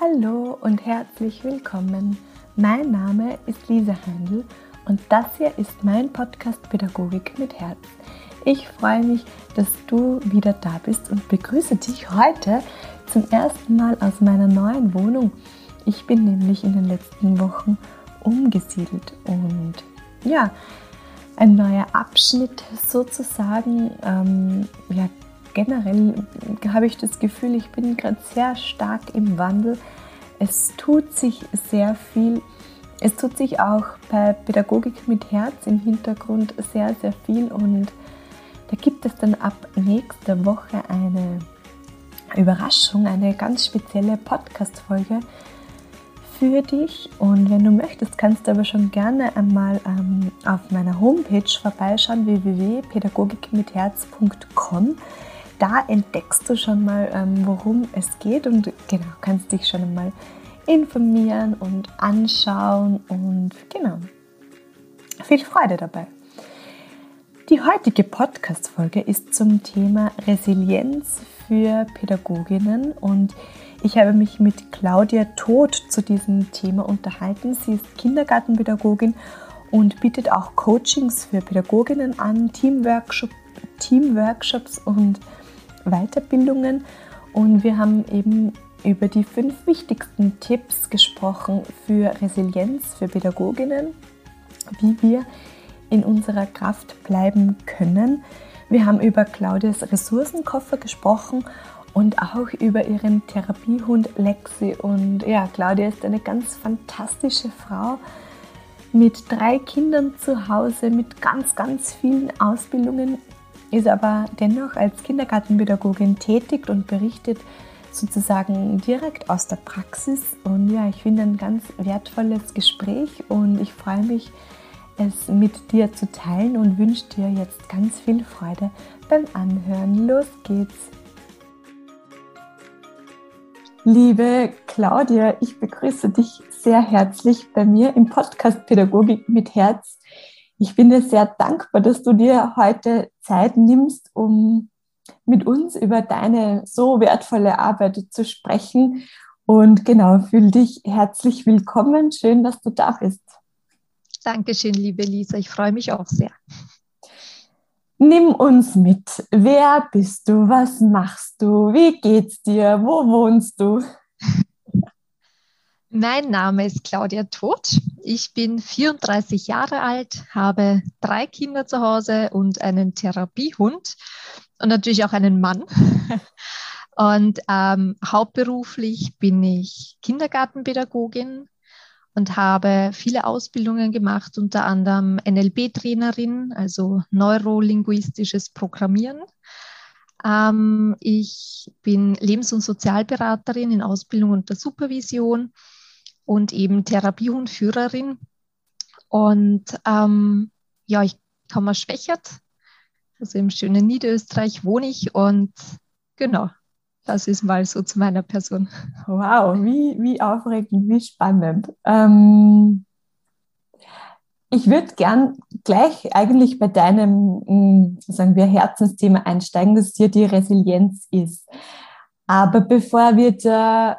Hallo und herzlich willkommen. Mein Name ist Lisa Handel und das hier ist mein Podcast Pädagogik mit Herz. Ich freue mich, dass du wieder da bist und begrüße dich heute zum ersten Mal aus meiner neuen Wohnung. Ich bin nämlich in den letzten Wochen umgesiedelt und ja, ein neuer Abschnitt sozusagen. Ähm, ja, generell habe ich das Gefühl, ich bin gerade sehr stark im Wandel. Es tut sich sehr viel. Es tut sich auch bei Pädagogik mit Herz im Hintergrund sehr, sehr viel und da gibt es dann ab nächster Woche eine Überraschung, eine ganz spezielle Podcast-Folge für dich. Und wenn du möchtest, kannst du aber schon gerne einmal ähm, auf meiner Homepage vorbeischauen, www.pädagogikmitherz.com. Da entdeckst du schon mal, ähm, worum es geht und genau, kannst dich schon einmal informieren und anschauen und genau, viel Freude dabei. Die heutige Podcast-Folge ist zum Thema Resilienz für Pädagoginnen und ich habe mich mit Claudia Todt zu diesem Thema unterhalten. Sie ist Kindergartenpädagogin und bietet auch Coachings für Pädagoginnen an, Teamworkshop, Teamworkshops und Weiterbildungen. Und wir haben eben über die fünf wichtigsten Tipps gesprochen für Resilienz für Pädagoginnen, wie wir in unserer Kraft bleiben können. Wir haben über Claudias Ressourcenkoffer gesprochen und auch über ihren Therapiehund Lexi. Und ja, Claudia ist eine ganz fantastische Frau mit drei Kindern zu Hause, mit ganz, ganz vielen Ausbildungen, ist aber dennoch als Kindergartenpädagogin tätig und berichtet sozusagen direkt aus der Praxis. Und ja, ich finde ein ganz wertvolles Gespräch und ich freue mich, es mit dir zu teilen und wünsche dir jetzt ganz viel Freude beim Anhören. Los geht's! Liebe Claudia, ich begrüße dich sehr herzlich bei mir im Podcast Pädagogik mit Herz. Ich bin dir sehr dankbar, dass du dir heute Zeit nimmst, um mit uns über deine so wertvolle Arbeit zu sprechen. Und genau, fühl dich herzlich willkommen. Schön, dass du da bist. Dankeschön, liebe Lisa. Ich freue mich auch sehr. Nimm uns mit. Wer bist du? Was machst du? Wie geht's dir? Wo wohnst du? Mein Name ist Claudia Todt. Ich bin 34 Jahre alt, habe drei Kinder zu Hause und einen Therapiehund und natürlich auch einen Mann. Und ähm, hauptberuflich bin ich Kindergartenpädagogin, und habe viele Ausbildungen gemacht, unter anderem NLP-Trainerin, also neurolinguistisches Programmieren. Ähm, ich bin Lebens- und Sozialberaterin in Ausbildung und der Supervision und eben Therapiehundführerin. Und ähm, ja, ich komme aus Schwächert, also im schönen Niederösterreich wohne ich und genau, das ist mal so zu meiner Person. Wow, wie, wie aufregend, wie spannend. Ähm, ich würde gern gleich eigentlich bei deinem, hm, sagen wir, Herzensthema einsteigen, das dir die Resilienz ist. Aber bevor wir da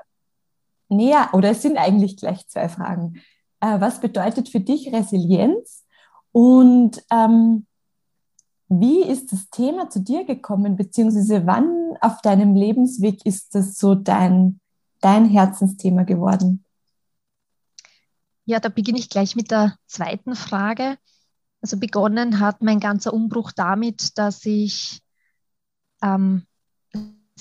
näher, oder es sind eigentlich gleich zwei Fragen. Äh, was bedeutet für dich Resilienz? Und ähm, wie ist das Thema zu dir gekommen, beziehungsweise wann auf deinem Lebensweg ist das so dein, dein Herzensthema geworden? Ja, da beginne ich gleich mit der zweiten Frage. Also begonnen hat mein ganzer Umbruch damit, dass ich ähm,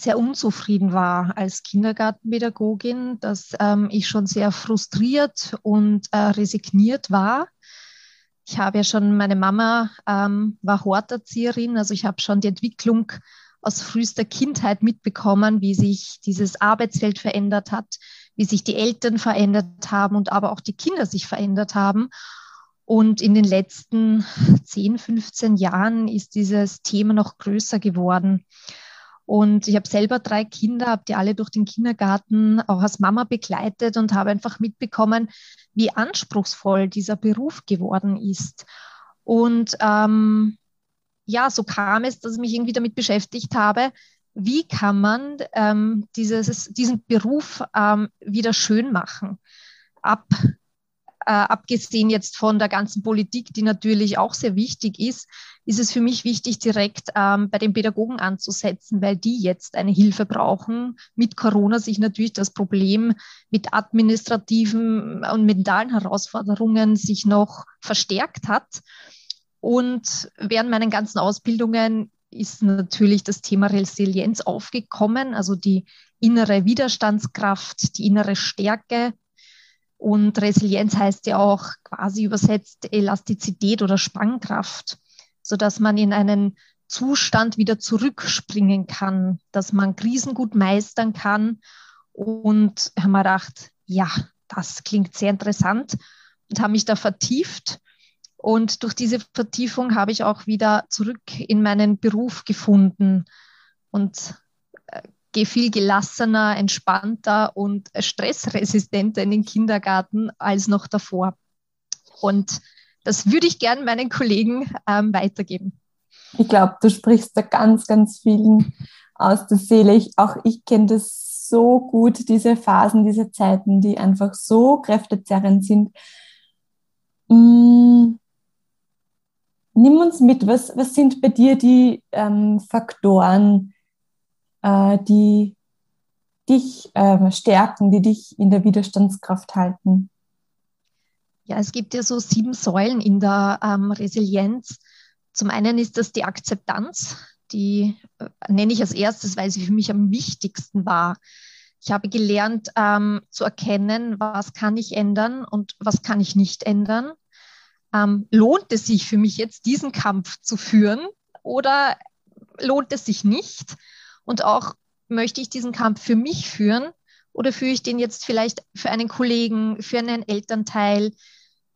sehr unzufrieden war als Kindergartenpädagogin, dass ähm, ich schon sehr frustriert und äh, resigniert war ich habe ja schon, meine Mama ähm, war Horterzieherin, also ich habe schon die Entwicklung aus frühester Kindheit mitbekommen, wie sich dieses Arbeitsfeld verändert hat, wie sich die Eltern verändert haben und aber auch die Kinder sich verändert haben. Und in den letzten 10, 15 Jahren ist dieses Thema noch größer geworden. Und ich habe selber drei Kinder, habe die alle durch den Kindergarten auch als Mama begleitet und habe einfach mitbekommen, wie anspruchsvoll dieser Beruf geworden ist. Und ähm, ja, so kam es, dass ich mich irgendwie damit beschäftigt habe, wie kann man ähm, dieses, diesen Beruf ähm, wieder schön machen. Ab, äh, abgesehen jetzt von der ganzen Politik, die natürlich auch sehr wichtig ist, ist es für mich wichtig, direkt ähm, bei den Pädagogen anzusetzen, weil die jetzt eine Hilfe brauchen. Mit Corona sich natürlich das Problem mit administrativen und mentalen Herausforderungen sich noch verstärkt hat. Und während meinen ganzen Ausbildungen ist natürlich das Thema Resilienz aufgekommen, also die innere Widerstandskraft, die innere Stärke. Und Resilienz heißt ja auch quasi übersetzt Elastizität oder Spannkraft, sodass man in einen Zustand wieder zurückspringen kann, dass man Krisen gut meistern kann. Und haben wir gedacht, ja, das klingt sehr interessant und habe mich da vertieft und durch diese Vertiefung habe ich auch wieder zurück in meinen Beruf gefunden und äh, gehe viel gelassener, entspannter und stressresistenter in den Kindergarten als noch davor. Und das würde ich gerne meinen Kollegen ähm, weitergeben. Ich glaube, du sprichst da ganz, ganz vielen aus der Seele. Ich, auch ich kenne das so gut, diese Phasen, diese Zeiten, die einfach so kräftezerrend sind. Mmh nimm uns mit, was, was sind bei dir die ähm, Faktoren, äh, die dich äh, stärken, die dich in der Widerstandskraft halten? Ja, es gibt ja so sieben Säulen in der ähm, Resilienz. Zum einen ist das die Akzeptanz, die äh, nenne ich als erstes, weil sie für mich am wichtigsten war. Ich habe gelernt ähm, zu erkennen, was kann ich ändern und was kann ich nicht ändern ähm, lohnt es sich für mich jetzt, diesen Kampf zu führen oder lohnt es sich nicht? Und auch möchte ich diesen Kampf für mich führen oder führe ich den jetzt vielleicht für einen Kollegen, für einen Elternteil?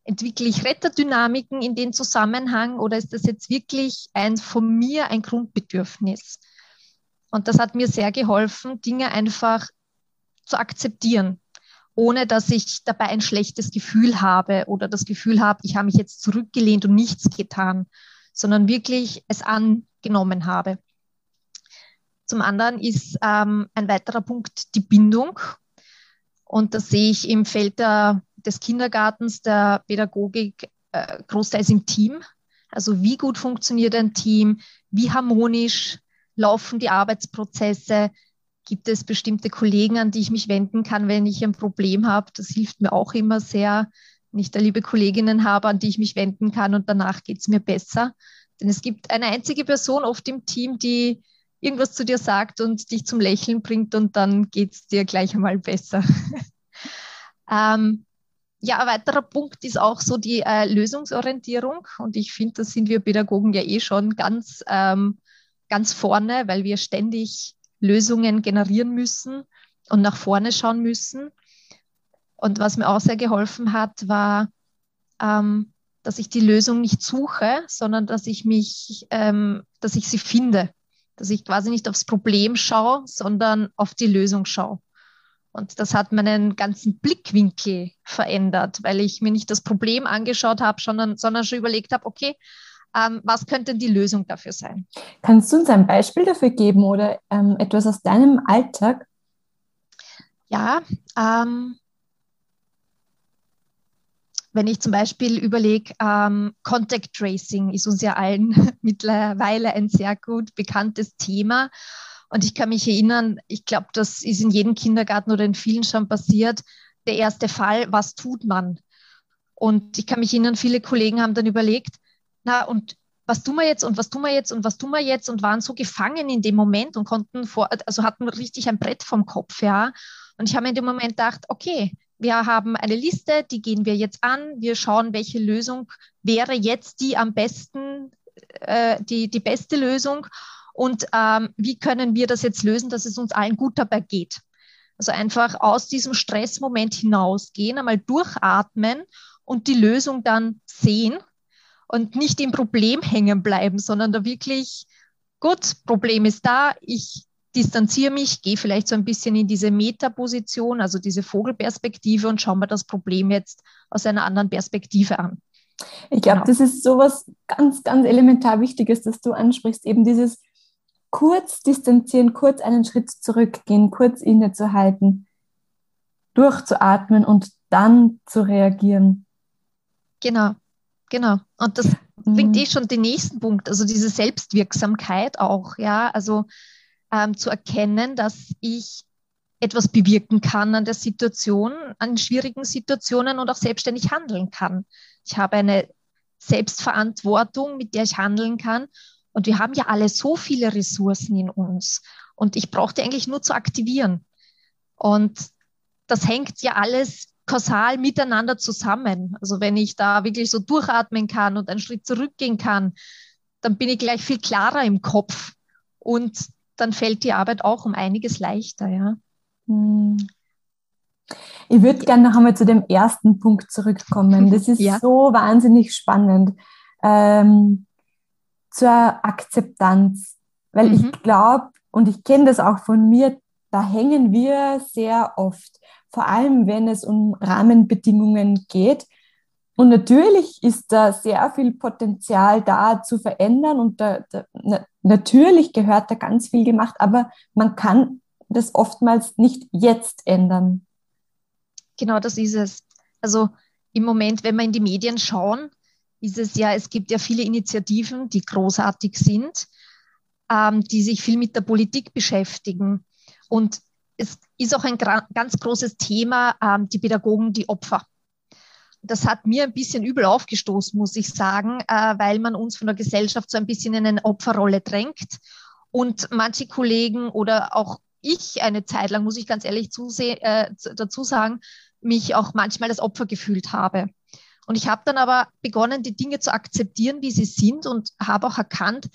Entwickle ich Retterdynamiken in den Zusammenhang oder ist das jetzt wirklich ein von mir ein Grundbedürfnis? Und das hat mir sehr geholfen, Dinge einfach zu akzeptieren ohne dass ich dabei ein schlechtes Gefühl habe oder das Gefühl habe, ich habe mich jetzt zurückgelehnt und nichts getan, sondern wirklich es angenommen habe. Zum anderen ist ähm, ein weiterer Punkt die Bindung. Und das sehe ich im Feld der, des Kindergartens, der Pädagogik, äh, großteils im Team. Also wie gut funktioniert ein Team, wie harmonisch laufen die Arbeitsprozesse, Gibt es bestimmte Kollegen, an die ich mich wenden kann, wenn ich ein Problem habe? Das hilft mir auch immer sehr, wenn ich da liebe Kolleginnen habe, an die ich mich wenden kann und danach geht es mir besser. Denn es gibt eine einzige Person oft im Team, die irgendwas zu dir sagt und dich zum Lächeln bringt und dann geht es dir gleich einmal besser. ähm, ja, ein weiterer Punkt ist auch so die äh, Lösungsorientierung. Und ich finde, da sind wir Pädagogen ja eh schon ganz, ähm, ganz vorne, weil wir ständig Lösungen generieren müssen und nach vorne schauen müssen. Und was mir auch sehr geholfen hat, war, ähm, dass ich die Lösung nicht suche, sondern dass ich mich, ähm, dass ich sie finde, dass ich quasi nicht aufs Problem schaue, sondern auf die Lösung schaue. Und das hat meinen ganzen Blickwinkel verändert, weil ich mir nicht das Problem angeschaut habe, sondern, sondern schon überlegt habe, okay, ähm, was könnte die Lösung dafür sein? Kannst du uns ein Beispiel dafür geben oder ähm, etwas aus deinem Alltag? Ja, ähm, wenn ich zum Beispiel überlege, ähm, Contact Tracing ist uns ja allen mittlerweile ein sehr gut bekanntes Thema. Und ich kann mich erinnern, ich glaube, das ist in jedem Kindergarten oder in vielen schon passiert, der erste Fall, was tut man? Und ich kann mich erinnern, viele Kollegen haben dann überlegt, na und was tun wir jetzt und was tun wir jetzt und was tun wir jetzt und waren so gefangen in dem Moment und konnten vor, also hatten richtig ein Brett vom Kopf, ja. Und ich habe in dem Moment gedacht, okay, wir haben eine Liste, die gehen wir jetzt an, wir schauen, welche Lösung wäre jetzt die am besten, äh, die, die beste Lösung und ähm, wie können wir das jetzt lösen, dass es uns allen gut dabei geht. Also einfach aus diesem Stressmoment hinausgehen, einmal durchatmen und die Lösung dann sehen und nicht im Problem hängen bleiben, sondern da wirklich, gut, Problem ist da, ich distanziere mich, gehe vielleicht so ein bisschen in diese Metaposition, also diese Vogelperspektive und schaue mir das Problem jetzt aus einer anderen Perspektive an. Ich glaube, genau. das ist sowas ganz, ganz elementar Wichtiges, dass du ansprichst, eben dieses kurz distanzieren, kurz einen Schritt zurückgehen, kurz innezuhalten, durchzuatmen und dann zu reagieren. Genau, genau. Und das bringt mhm. eh schon den nächsten Punkt, also diese Selbstwirksamkeit auch, ja, also ähm, zu erkennen, dass ich etwas bewirken kann an der Situation, an schwierigen Situationen und auch selbstständig handeln kann. Ich habe eine Selbstverantwortung, mit der ich handeln kann. Und wir haben ja alle so viele Ressourcen in uns. Und ich brauche die eigentlich nur zu aktivieren. Und das hängt ja alles kausal miteinander zusammen. Also wenn ich da wirklich so durchatmen kann und einen Schritt zurückgehen kann, dann bin ich gleich viel klarer im Kopf. Und dann fällt die Arbeit auch um einiges leichter, ja. Hm. Ich würde gerne noch einmal zu dem ersten Punkt zurückkommen. Das ist ja. so wahnsinnig spannend. Ähm, zur Akzeptanz. Weil mhm. ich glaube, und ich kenne das auch von mir, da hängen wir sehr oft, vor allem wenn es um Rahmenbedingungen geht. Und natürlich ist da sehr viel Potenzial da zu verändern und da, da, na, natürlich gehört da ganz viel gemacht, aber man kann das oftmals nicht jetzt ändern. Genau, das ist es. Also im Moment, wenn wir in die Medien schauen, ist es ja, es gibt ja viele Initiativen, die großartig sind, ähm, die sich viel mit der Politik beschäftigen. Und es ist auch ein ganz großes Thema, ähm, die Pädagogen, die Opfer. Das hat mir ein bisschen übel aufgestoßen, muss ich sagen, äh, weil man uns von der Gesellschaft so ein bisschen in eine Opferrolle drängt. Und manche Kollegen oder auch ich eine Zeit lang, muss ich ganz ehrlich äh, dazu sagen, mich auch manchmal als Opfer gefühlt habe. Und ich habe dann aber begonnen, die Dinge zu akzeptieren, wie sie sind und habe auch erkannt,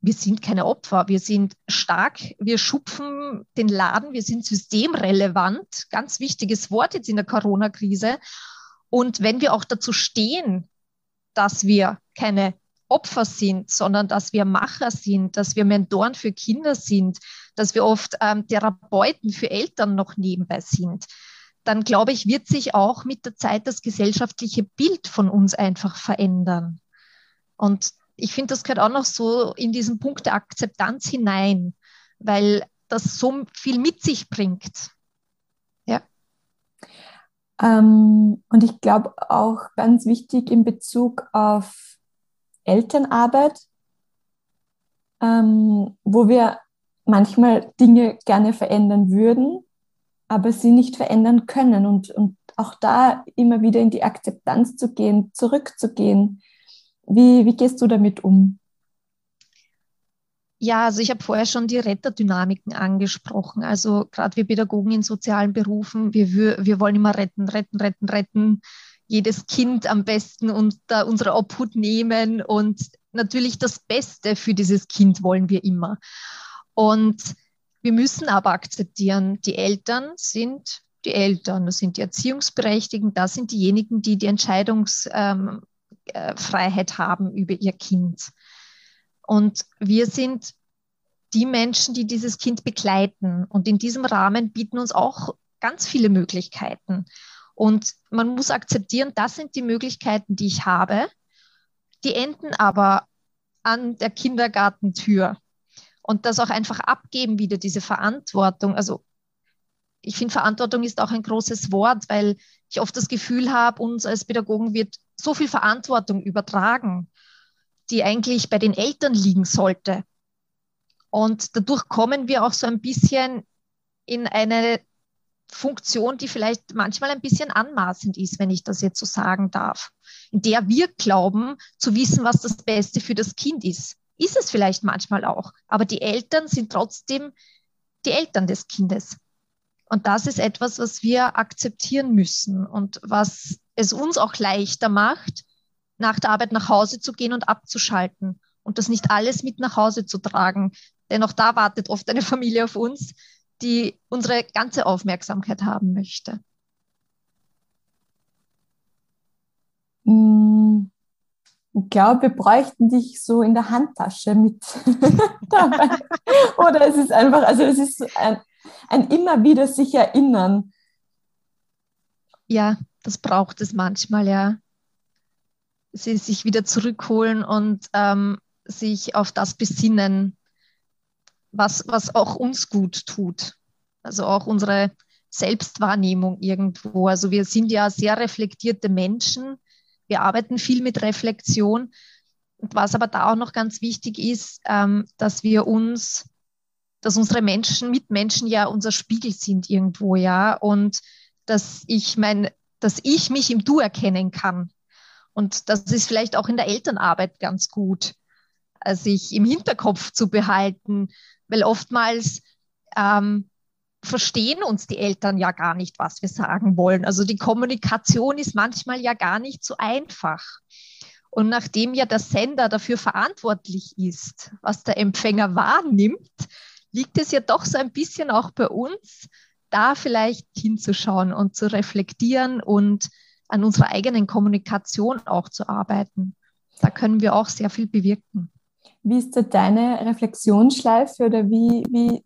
wir sind keine Opfer, wir sind stark, wir schupfen den Laden, wir sind systemrelevant, ganz wichtiges Wort jetzt in der Corona-Krise. Und wenn wir auch dazu stehen, dass wir keine Opfer sind, sondern dass wir Macher sind, dass wir Mentoren für Kinder sind, dass wir oft ähm, Therapeuten für Eltern noch nebenbei sind, dann glaube ich, wird sich auch mit der Zeit das gesellschaftliche Bild von uns einfach verändern. Und ich finde, das gehört auch noch so in diesen Punkt der Akzeptanz hinein, weil das so viel mit sich bringt. Ja. Ähm, und ich glaube auch ganz wichtig in Bezug auf Elternarbeit, ähm, wo wir manchmal Dinge gerne verändern würden, aber sie nicht verändern können. Und, und auch da immer wieder in die Akzeptanz zu gehen, zurückzugehen. Wie, wie gehst du damit um? Ja, also ich habe vorher schon die Retterdynamiken angesprochen. Also gerade wir Pädagogen in sozialen Berufen, wir, wir wollen immer retten, retten, retten, retten. Jedes Kind am besten unter unsere Obhut nehmen und natürlich das Beste für dieses Kind wollen wir immer. Und wir müssen aber akzeptieren, die Eltern sind die Eltern, das sind die Erziehungsberechtigten, das sind diejenigen, die die Entscheidungsfreiheit ähm, äh, haben über ihr Kind. Und wir sind die Menschen, die dieses Kind begleiten. Und in diesem Rahmen bieten uns auch ganz viele Möglichkeiten. Und man muss akzeptieren, das sind die Möglichkeiten, die ich habe. Die enden aber an der Kindergartentür und das auch einfach abgeben wieder, diese Verantwortung. Also ich finde, Verantwortung ist auch ein großes Wort, weil ich oft das Gefühl habe, uns als Pädagogen wird so viel Verantwortung übertragen, die eigentlich bei den Eltern liegen sollte. Und dadurch kommen wir auch so ein bisschen in eine Funktion, die vielleicht manchmal ein bisschen anmaßend ist, wenn ich das jetzt so sagen darf, in der wir glauben zu wissen, was das Beste für das Kind ist. Ist es vielleicht manchmal auch, aber die Eltern sind trotzdem die Eltern des Kindes. Und das ist etwas, was wir akzeptieren müssen und was es uns auch leichter macht, nach der Arbeit nach Hause zu gehen und abzuschalten und das nicht alles mit nach Hause zu tragen. Denn auch da wartet oft eine Familie auf uns, die unsere ganze Aufmerksamkeit haben möchte. Mm, ich glaube, wir bräuchten dich so in der Handtasche mit dabei. Oder es ist einfach, also es ist ein, ein immer wieder sich erinnern. Ja, das braucht es manchmal, ja. Sie sich wieder zurückholen und ähm, sich auf das besinnen, was, was auch uns gut tut. Also auch unsere Selbstwahrnehmung irgendwo. Also wir sind ja sehr reflektierte Menschen. Wir arbeiten viel mit Reflexion. Und was aber da auch noch ganz wichtig ist, ähm, dass wir uns, dass unsere Menschen, Mitmenschen ja unser Spiegel sind irgendwo, ja. Und dass ich mein, dass ich mich im Du erkennen kann. Und das ist vielleicht auch in der Elternarbeit ganz gut, äh, sich im Hinterkopf zu behalten, weil oftmals ähm, verstehen uns die Eltern ja gar nicht, was wir sagen wollen. Also die Kommunikation ist manchmal ja gar nicht so einfach. Und nachdem ja der Sender dafür verantwortlich ist, was der Empfänger wahrnimmt, liegt es ja doch so ein bisschen auch bei uns, da vielleicht hinzuschauen und zu reflektieren und an unserer eigenen Kommunikation auch zu arbeiten. Da können wir auch sehr viel bewirken. Wie ist da deine Reflexionsschleife oder wie, wie,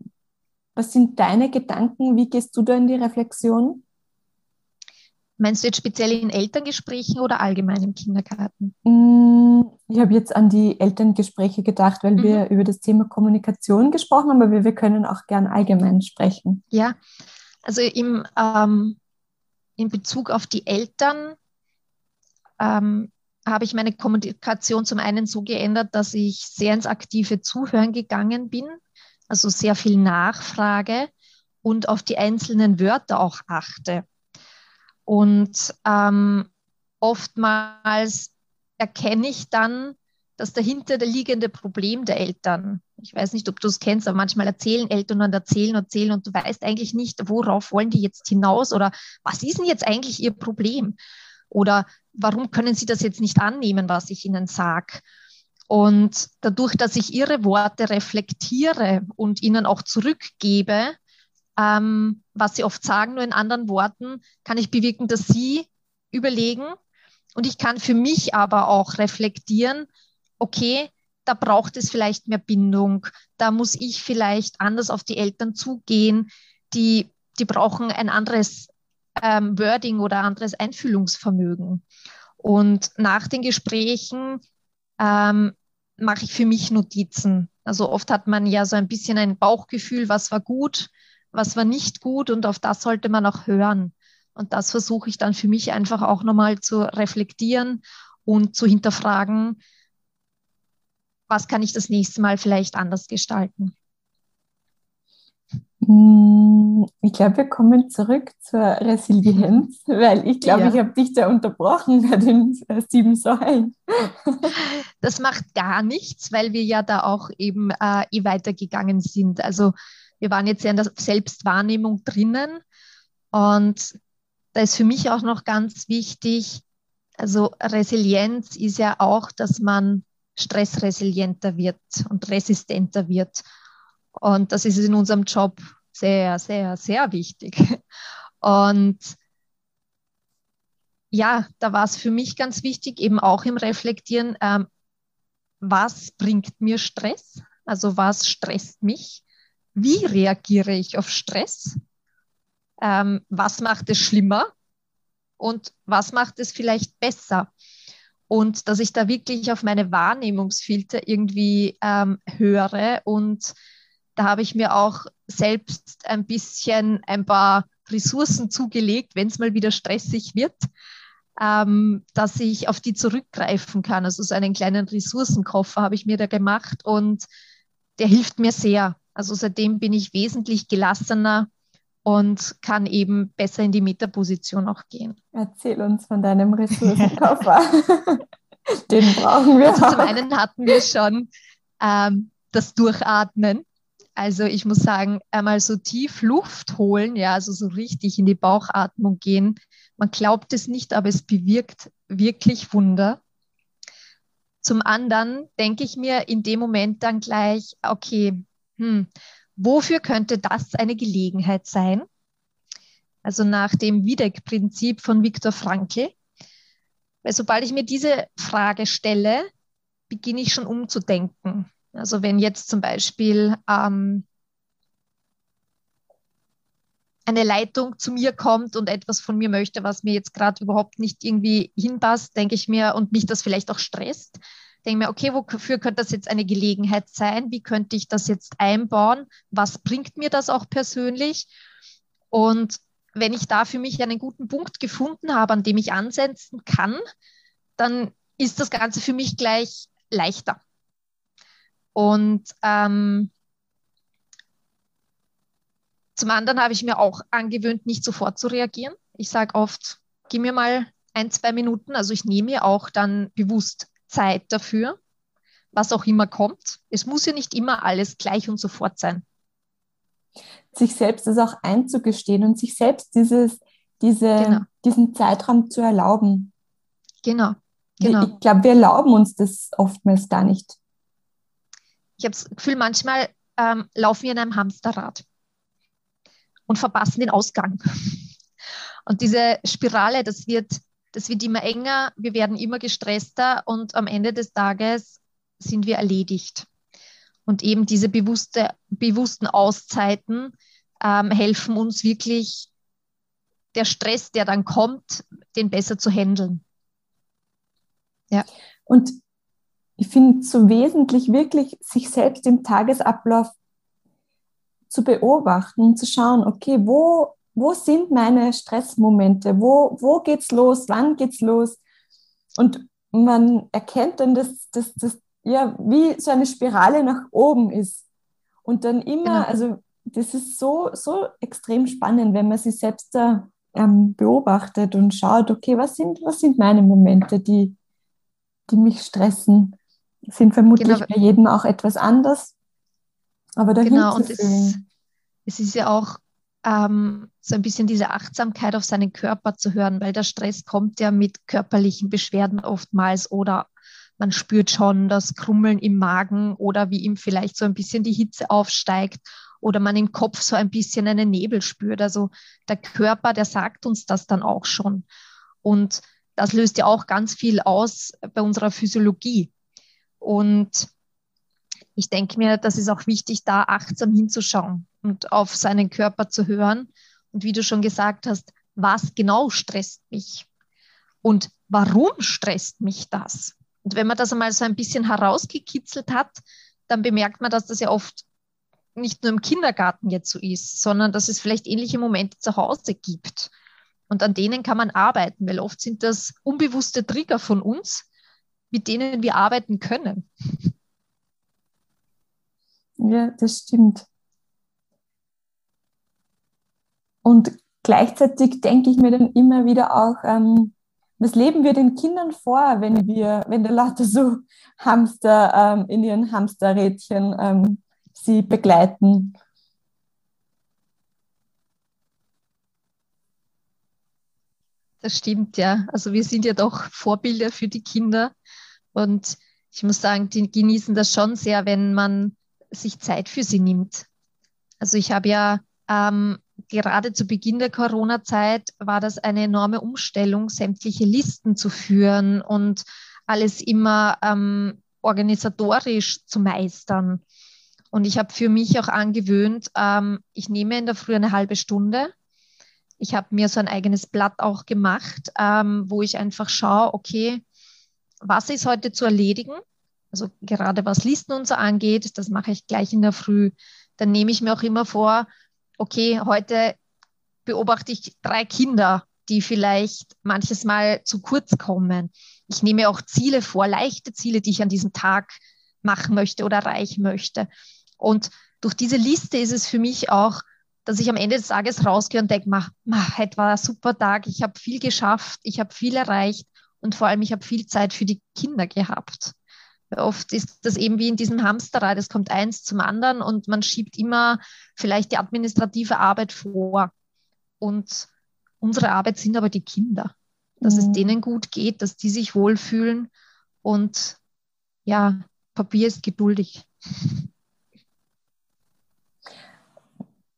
was sind deine Gedanken? Wie gehst du da in die Reflexion? Meinst du jetzt speziell in Elterngesprächen oder allgemein im Kindergarten? Mm, ich habe jetzt an die Elterngespräche gedacht, weil mhm. wir über das Thema Kommunikation gesprochen haben, aber wir, können auch gern allgemein sprechen. Ja, also im, ähm, in Bezug auf die Eltern ähm, habe ich meine Kommunikation zum einen so geändert, dass ich sehr ins aktive Zuhören gegangen bin, also sehr viel Nachfrage und auf die einzelnen Wörter auch achte. Und ähm, oftmals erkenne ich dann das dahinter liegende Problem der Eltern. Ich weiß nicht, ob du es kennst, aber manchmal erzählen Eltern und erzählen und erzählen und du weißt eigentlich nicht, worauf wollen die jetzt hinaus oder was ist denn jetzt eigentlich ihr Problem? Oder warum können sie das jetzt nicht annehmen, was ich ihnen sage? Und dadurch, dass ich ihre Worte reflektiere und ihnen auch zurückgebe, ähm, was sie oft sagen, nur in anderen Worten, kann ich bewirken, dass sie überlegen. Und ich kann für mich aber auch reflektieren, okay, da braucht es vielleicht mehr Bindung, da muss ich vielleicht anders auf die Eltern zugehen, die, die brauchen ein anderes ähm, Wording oder anderes Einfühlungsvermögen. Und nach den Gesprächen ähm, mache ich für mich Notizen. Also oft hat man ja so ein bisschen ein Bauchgefühl, was war gut, was war nicht gut und auf das sollte man auch hören. Und das versuche ich dann für mich einfach auch nochmal zu reflektieren und zu hinterfragen, was kann ich das nächste Mal vielleicht anders gestalten. Hm, ich glaube, wir kommen zurück zur Resilienz, weil ich glaube, ja. ich habe dich da unterbrochen bei den äh, sieben Säulen. Das macht gar nichts, weil wir ja da auch eben äh, eh weitergegangen sind. Also wir waren jetzt ja in der Selbstwahrnehmung drinnen und da ist für mich auch noch ganz wichtig, also Resilienz ist ja auch, dass man stressresilienter wird und resistenter wird. Und das ist in unserem Job sehr, sehr, sehr wichtig. Und ja, da war es für mich ganz wichtig, eben auch im Reflektieren, ähm, was bringt mir Stress? Also was stresst mich? Wie reagiere ich auf Stress? Ähm, was macht es schlimmer? Und was macht es vielleicht besser? Und dass ich da wirklich auf meine Wahrnehmungsfilter irgendwie ähm, höre und da habe ich mir auch selbst ein bisschen ein paar Ressourcen zugelegt, wenn es mal wieder stressig wird, ähm, dass ich auf die zurückgreifen kann. Also so einen kleinen Ressourcenkoffer habe ich mir da gemacht und der hilft mir sehr. Also seitdem bin ich wesentlich gelassener und kann eben besser in die Metaposition auch gehen. Erzähl uns von deinem Ressourcenkoffer. Den brauchen wir. Also zum einen hatten wir schon ähm, das Durchatmen. Also ich muss sagen, einmal so tief Luft holen, ja, also so richtig in die Bauchatmung gehen. Man glaubt es nicht, aber es bewirkt wirklich Wunder. Zum anderen denke ich mir in dem Moment dann gleich, okay, hm, wofür könnte das eine Gelegenheit sein? Also nach dem Wiedeck-Prinzip von Viktor Frankl. Weil sobald ich mir diese Frage stelle, beginne ich schon umzudenken. Also wenn jetzt zum Beispiel ähm, eine Leitung zu mir kommt und etwas von mir möchte, was mir jetzt gerade überhaupt nicht irgendwie hinpasst, denke ich mir, und mich das vielleicht auch stresst, denke mir, okay, wofür könnte das jetzt eine Gelegenheit sein? Wie könnte ich das jetzt einbauen? Was bringt mir das auch persönlich? Und wenn ich da für mich einen guten Punkt gefunden habe, an dem ich ansetzen kann, dann ist das Ganze für mich gleich leichter. Und ähm, zum anderen habe ich mir auch angewöhnt, nicht sofort zu reagieren. Ich sage oft, gib mir mal ein, zwei Minuten. Also ich nehme mir auch dann bewusst Zeit dafür, was auch immer kommt. Es muss ja nicht immer alles gleich und sofort sein. Sich selbst das auch einzugestehen und sich selbst dieses, diese, genau. diesen Zeitraum zu erlauben. Genau. genau. Ich glaube, wir erlauben uns das oftmals gar nicht. Ich habe das Gefühl, manchmal ähm, laufen wir in einem Hamsterrad und verpassen den Ausgang. Und diese Spirale, das wird das wird immer enger, wir werden immer gestresster und am Ende des Tages sind wir erledigt. Und eben diese bewusste, bewussten Auszeiten ähm, helfen uns wirklich, der Stress, der dann kommt, den besser zu handeln. Ja. Und ich finde so wesentlich wirklich, sich selbst im Tagesablauf zu beobachten und zu schauen, okay, wo wo sind meine Stressmomente? Wo, wo geht's los? Wann geht's los? Und man erkennt dann, dass das ja wie so eine Spirale nach oben ist. Und dann immer, genau. also das ist so, so extrem spannend, wenn man sich selbst da ähm, beobachtet und schaut, okay, was sind, was sind meine Momente, die, die mich stressen? Sind vermutlich genau. bei jedem auch etwas anders. Aber dahin genau, und es, es ist ja auch ähm, so ein bisschen diese Achtsamkeit auf seinen Körper zu hören, weil der Stress kommt ja mit körperlichen Beschwerden oftmals oder man spürt schon das Krummeln im Magen oder wie ihm vielleicht so ein bisschen die Hitze aufsteigt oder man im Kopf so ein bisschen einen Nebel spürt. Also der Körper, der sagt uns das dann auch schon. Und das löst ja auch ganz viel aus bei unserer Physiologie. Und ich denke mir, das ist auch wichtig, da achtsam hinzuschauen und auf seinen Körper zu hören. Und wie du schon gesagt hast, was genau stresst mich? Und warum stresst mich das? Und wenn man das einmal so ein bisschen herausgekitzelt hat, dann bemerkt man, dass das ja oft nicht nur im Kindergarten jetzt so ist, sondern dass es vielleicht ähnliche Momente zu Hause gibt. Und an denen kann man arbeiten, weil oft sind das unbewusste Trigger von uns, mit denen wir arbeiten können. Ja, das stimmt. Und gleichzeitig denke ich mir dann immer wieder auch, ähm, was leben wir den Kindern vor, wenn wir, wenn da lauter so Hamster ähm, in ihren Hamsterrädchen ähm, sie begleiten? Das stimmt, ja. Also wir sind ja doch Vorbilder für die Kinder. Und ich muss sagen, die genießen das schon sehr, wenn man sich Zeit für sie nimmt. Also ich habe ja ähm, gerade zu Beginn der Corona-Zeit war das eine enorme Umstellung, sämtliche Listen zu führen und alles immer ähm, organisatorisch zu meistern. Und ich habe für mich auch angewöhnt, ähm, ich nehme in der Früh eine halbe Stunde. Ich habe mir so ein eigenes Blatt auch gemacht, ähm, wo ich einfach schaue, okay, was ist heute zu erledigen? Also gerade was Listen und so angeht, das mache ich gleich in der Früh. Dann nehme ich mir auch immer vor, okay, heute beobachte ich drei Kinder, die vielleicht manches Mal zu kurz kommen. Ich nehme auch Ziele vor, leichte Ziele, die ich an diesem Tag machen möchte oder erreichen möchte. Und durch diese Liste ist es für mich auch, dass ich am Ende des Tages rausgehe und denke, mach, mach, heute war ein super Tag, ich habe viel geschafft, ich habe viel erreicht und vor allem ich habe viel Zeit für die Kinder gehabt. Oft ist das eben wie in diesem Hamsterrad, es kommt eins zum anderen und man schiebt immer vielleicht die administrative Arbeit vor. Und unsere Arbeit sind aber die Kinder, dass mhm. es denen gut geht, dass die sich wohlfühlen und ja, Papier ist geduldig.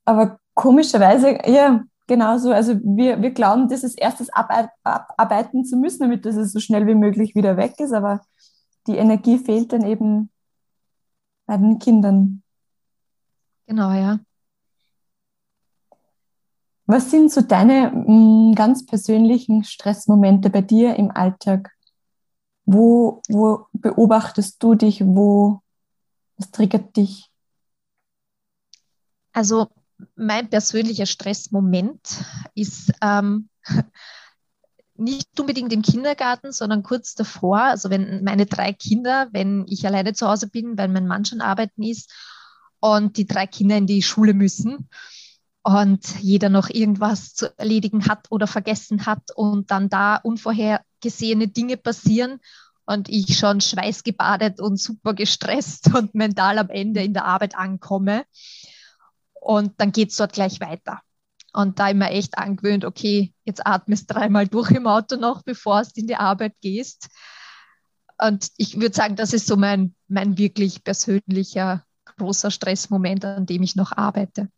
Aber komischerweise, ja, genauso. Also wir, wir glauben, das als erstes abarbeiten zu müssen, damit das so schnell wie möglich wieder weg ist. Aber die Energie fehlt dann eben bei den Kindern. Genau, ja. Was sind so deine mh, mm, ganz persönlichen Stressmomente bei dir im Alltag? Wo, wo beobachtest du dich? Wo, was triggert dich? Also mein persönlicher Stressmoment ist ähm, nicht unbedingt im Kindergarten, sondern kurz davor. Also wenn meine drei Kinder, wenn ich alleine zu Hause bin, weil mein Mann schon arbeiten ist und die drei Kinder in die Schule müssen und jeder noch irgendwas zu erledigen hat oder vergessen hat und dann da unvorhergesehene Dinge passieren und ich schon schweißgebadet und super gestresst und mental am Ende in der Arbeit ankomme. Und dann geht es dort gleich weiter. Und da immer echt angewöhnt, okay, jetzt atmest dreimal durch im Auto noch, bevor du in die Arbeit gehst. Und ich würde sagen, das ist so mein, mein wirklich persönlicher großer Stressmoment, an dem ich noch arbeite.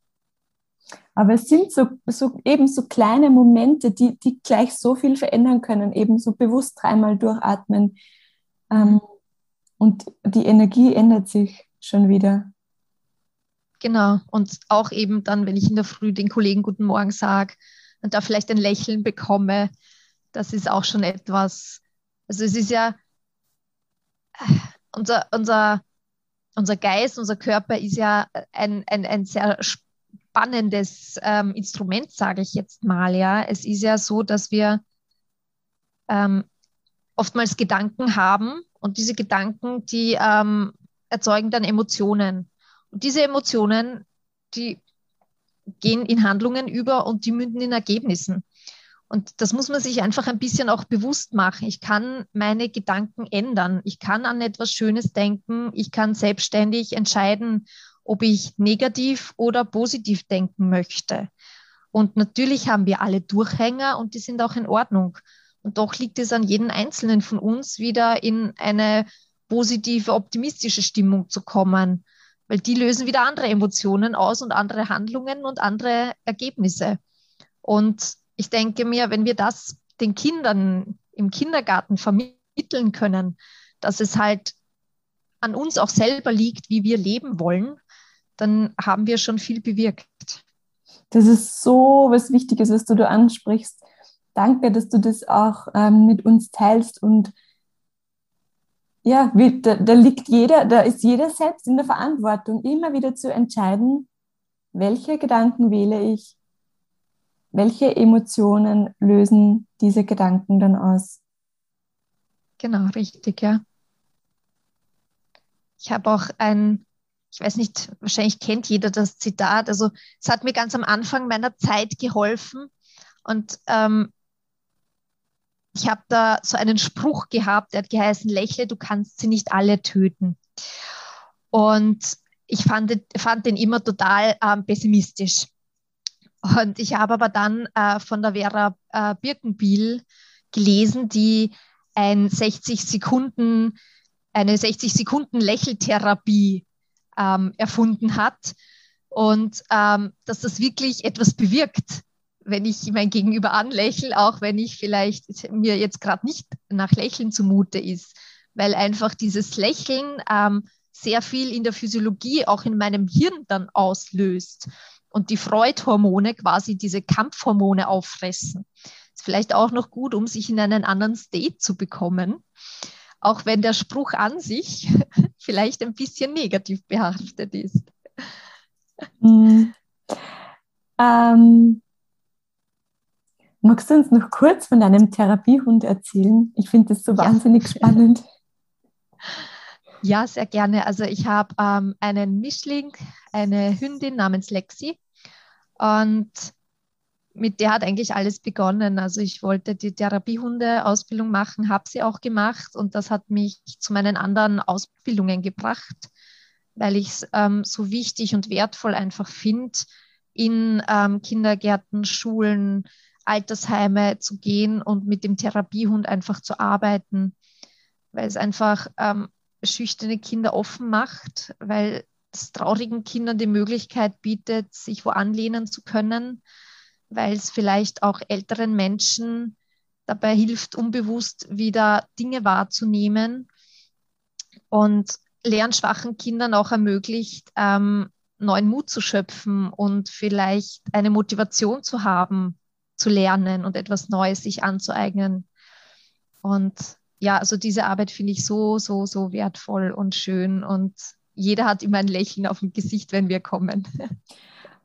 Aber es sind so, so eben so kleine Momente, die, die gleich so viel verändern können. Eben so bewusst dreimal durchatmen. Ähm, und die Energie ändert sich schon wieder. Genau. Und auch eben dann, wenn ich in der Früh den Kollegen Guten Morgen sage und da vielleicht ein Lächeln bekomme, das ist auch schon etwas. Also es ist ja äh, unser, unser, unser Geist, unser Körper ist ja ein, ein, ein sehr spannendes ähm, Instrument, sage ich jetzt mal. Ja, es ist ja so, dass wir ähm, oftmals Gedanken haben und diese Gedanken, die ähm, erzeugen dann Emotionen. Diese Emotionen, die gehen in Handlungen über und die münden in Ergebnissen. Und das muss man sich einfach ein bisschen auch bewusst machen. Ich kann meine Gedanken ändern. Ich kann an etwas Schönes denken. Ich kann selbstständig entscheiden, ob ich negativ oder positiv denken möchte. Und natürlich haben wir alle Durchhänger und die sind auch in Ordnung. Und doch liegt es an jedem Einzelnen von uns, wieder in eine positive, optimistische Stimmung zu kommen weil die lösen wieder andere Emotionen aus und andere Handlungen und andere Ergebnisse. Und ich denke mir, wenn wir das den Kindern im Kindergarten vermitteln können, dass es halt an uns auch selber liegt, wie wir leben wollen, dann haben wir schon viel bewirkt. Das ist so was Wichtiges, was du da ansprichst. Danke, dass du das auch ähm, mit uns teilst und ja, da, da liegt jeder, da ist jeder selbst in der Verantwortung, immer wieder zu entscheiden, welche Gedanken wähle ich, welche Emotionen lösen diese Gedanken dann aus. Genau, richtig, ja. Ich habe auch ein, ich weiß nicht, wahrscheinlich kennt jeder das Zitat. Also es hat mir ganz am Anfang meiner Zeit geholfen. Und ähm, ich habe da so einen Spruch gehabt, der hat geheißen, lächle, du kannst sie nicht alle töten. Und ich fand, fand den immer total ähm, pessimistisch. Und ich habe aber dann äh, von der Vera äh, Birkenbiel gelesen, die ein 60 Sekunden, eine 60 Sekunden Lächeltherapie ähm, erfunden hat und ähm, dass das wirklich etwas bewirkt wenn ich mein Gegenüber anlächle, auch wenn ich vielleicht mir jetzt gerade nicht nach Lächeln zumute ist, weil einfach dieses Lächeln ähm, sehr viel in der Physiologie, auch in meinem Hirn dann auslöst und die Freudhormone quasi diese Kampfhormone auffressen. Ist vielleicht auch noch gut, um sich in einen anderen State zu bekommen, auch wenn der Spruch an sich vielleicht ein bisschen negativ behaftet ist. Mhm. Ähm, Magst du uns noch kurz von deinem Therapiehund erzählen? Ich finde das so wahnsinnig spannend. Ja, sehr gerne. Also ich habe ähm, einen Mischling, eine Hündin namens Lexi und mit der hat eigentlich alles begonnen. Also ich wollte die Therapiehunde-Ausbildung machen, habe sie auch gemacht und das hat mich zu meinen anderen Ausbildungen gebracht, weil ich es ähm, so wichtig und wertvoll einfach finde, in ähm, Kindergärten, Schulen, Altersheime zu gehen und mit dem Therapiehund einfach zu arbeiten, weil es einfach ähm, schüchterne Kinder offen macht, weil es traurigen Kindern die Möglichkeit bietet, sich wo anlehnen zu können, weil es vielleicht auch älteren Menschen dabei hilft, unbewusst wieder Dinge wahrzunehmen und lernschwachen Kindern auch ermöglicht, ähm, neuen Mut zu schöpfen und vielleicht eine Motivation zu haben, zu lernen und etwas Neues sich anzueignen. Und ja, also diese Arbeit finde ich so, so, so wertvoll und schön und jeder hat immer ein Lächeln auf dem Gesicht, wenn wir kommen.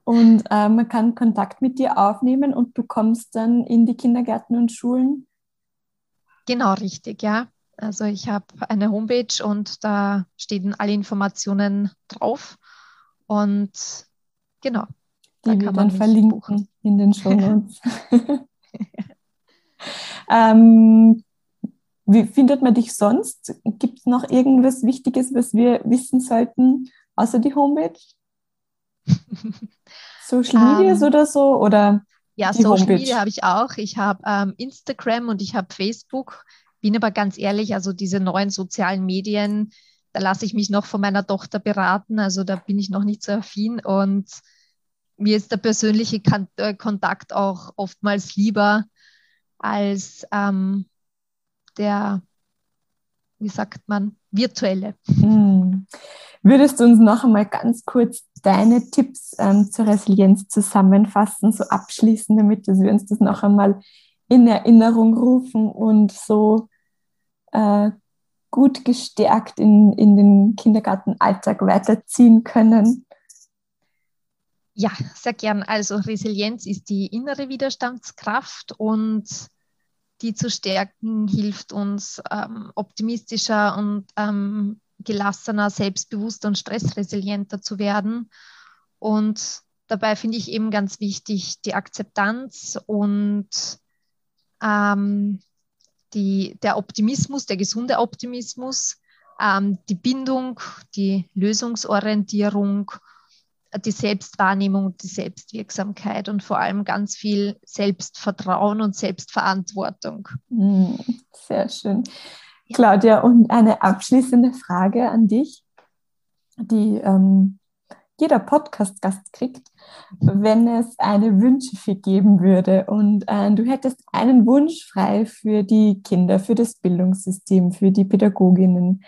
Und äh, man kann Kontakt mit dir aufnehmen und du kommst dann in die Kindergärten und Schulen? Genau, richtig, ja. Also ich habe eine Homepage und da stehen alle Informationen drauf. Und genau. Die wir dann verlinken buchen. In den Show Notes. ähm, wie findet man dich sonst? Gibt es noch irgendwas Wichtiges, was wir wissen sollten, außer die Homepage? Social Media um, ähm, oder so? Oder ja, Social Homepage? Media habe ich auch. Ich habe ähm, Instagram und ich habe Facebook. Bin aber ganz ehrlich, also diese neuen sozialen Medien, da lasse ich mich noch von meiner Tochter beraten. Also da bin ich noch nicht so affin und mir ist der persönliche äh, Kontakt auch oftmals lieber als ähm, der, wie sagt man, virtuelle. Hm. Würdest du uns noch einmal ganz kurz deine Tipps ähm, zur Resilienz zusammenfassen, so abschließen, damit wir uns das noch einmal in Erinnerung rufen und so äh, gut gestärkt in, in den Kindergartenalltag weiterziehen können? Ja, sehr gern. Also Resilienz ist die innere Widerstandskraft und die zu stärken hilft uns ähm, optimistischer und ähm, gelassener, selbstbewusster und stressresilienter zu werden. Und dabei finde ich eben ganz wichtig die Akzeptanz und ähm, die, der Optimismus, der gesunde Optimismus, ähm, die Bindung, die Lösungsorientierung, die Selbstwahrnehmung, die Selbstwirksamkeit und vor allem ganz viel Selbstvertrauen und Selbstverantwortung. Hm, sehr schön. Claudia, und eine abschließende Frage an dich, die ähm, jeder Podcast-Gast kriegt, wenn es eine Wünsche geben würde und äh, du hättest einen Wunsch frei für die Kinder, für das Bildungssystem, für die Pädagoginnen.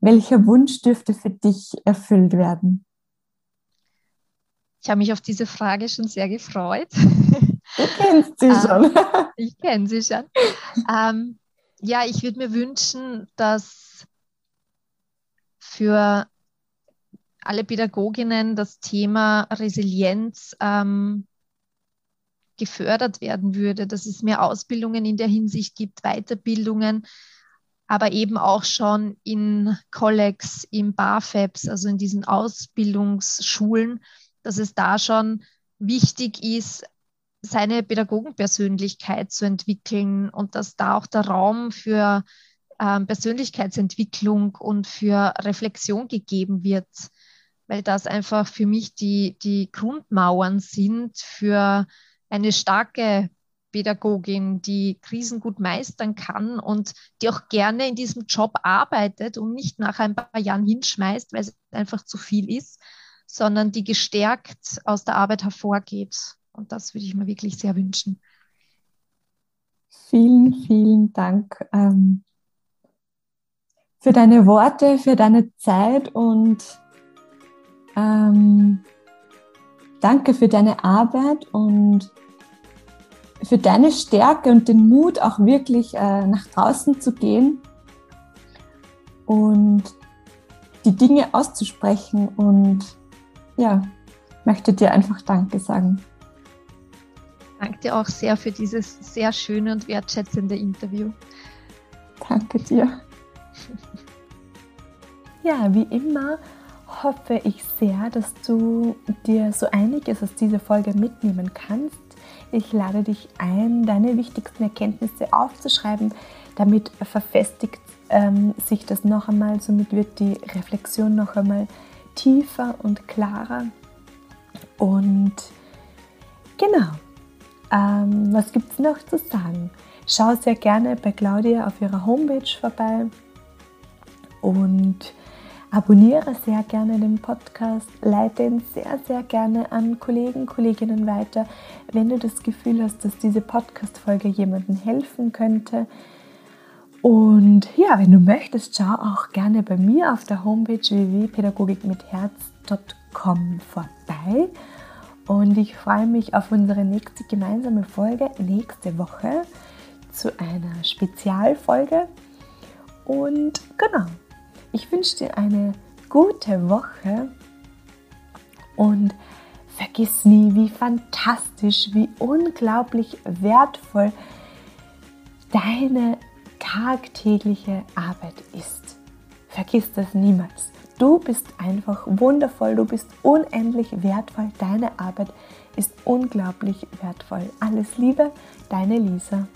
Welcher Wunsch dürfte für dich erfüllt werden? Ich habe mich auf diese Frage schon sehr gefreut. Du kennst sie ähm, schon. ich kenne sie schon. Ähm, ja, ich würde mir wünschen, dass für alle Pädagoginnen das Thema Resilienz ähm, gefördert werden würde, dass es mehr Ausbildungen in der Hinsicht gibt, Weiterbildungen, aber eben auch schon in Collegs, im BAFEBs, also in diesen Ausbildungsschulen, dass es da schon wichtig ist, seine Pädagogenpersönlichkeit zu entwickeln und dass da auch der Raum für ähm, Persönlichkeitsentwicklung und für Reflexion gegeben wird, weil das einfach für mich die, die Grundmauern sind für eine starke Pädagogin, die Krisen gut meistern kann und die auch gerne in diesem Job arbeitet und nicht nach ein paar Jahren hinschmeißt, weil es einfach zu viel ist, sondern die gestärkt aus der Arbeit hervorgeht. Und das würde ich mir wirklich sehr wünschen. Vielen, vielen Dank ähm, für deine Worte, für deine Zeit und ähm, danke für deine Arbeit und für deine Stärke und den Mut, auch wirklich äh, nach draußen zu gehen und die Dinge auszusprechen. Und ja, möchte dir einfach Danke sagen danke dir auch sehr für dieses sehr schöne und wertschätzende Interview. Danke dir. Ja, wie immer hoffe ich sehr, dass du dir so einiges aus dieser Folge mitnehmen kannst. Ich lade dich ein, deine wichtigsten Erkenntnisse aufzuschreiben. Damit verfestigt ähm, sich das noch einmal. Somit wird die Reflexion noch einmal tiefer und klarer. Und genau, ähm, was gibt es noch zu sagen? Schau sehr gerne bei Claudia auf ihrer Homepage vorbei und abonniere sehr gerne den Podcast, leite ihn sehr, sehr gerne an Kollegen, Kolleginnen weiter, wenn du das Gefühl hast, dass diese Podcast-Folge jemandem helfen könnte. Und ja, wenn du möchtest, schau auch gerne bei mir auf der Homepage www.pädagogikmitherz.com vorbei und ich freue mich auf unsere nächste gemeinsame Folge nächste Woche zu einer Spezialfolge. Und genau, ich wünsche dir eine gute Woche und vergiss nie, wie fantastisch, wie unglaublich wertvoll deine tagtägliche Arbeit ist. Vergiss das niemals. Du bist einfach wundervoll, du bist unendlich wertvoll, deine Arbeit ist unglaublich wertvoll. Alles Liebe, deine Lisa.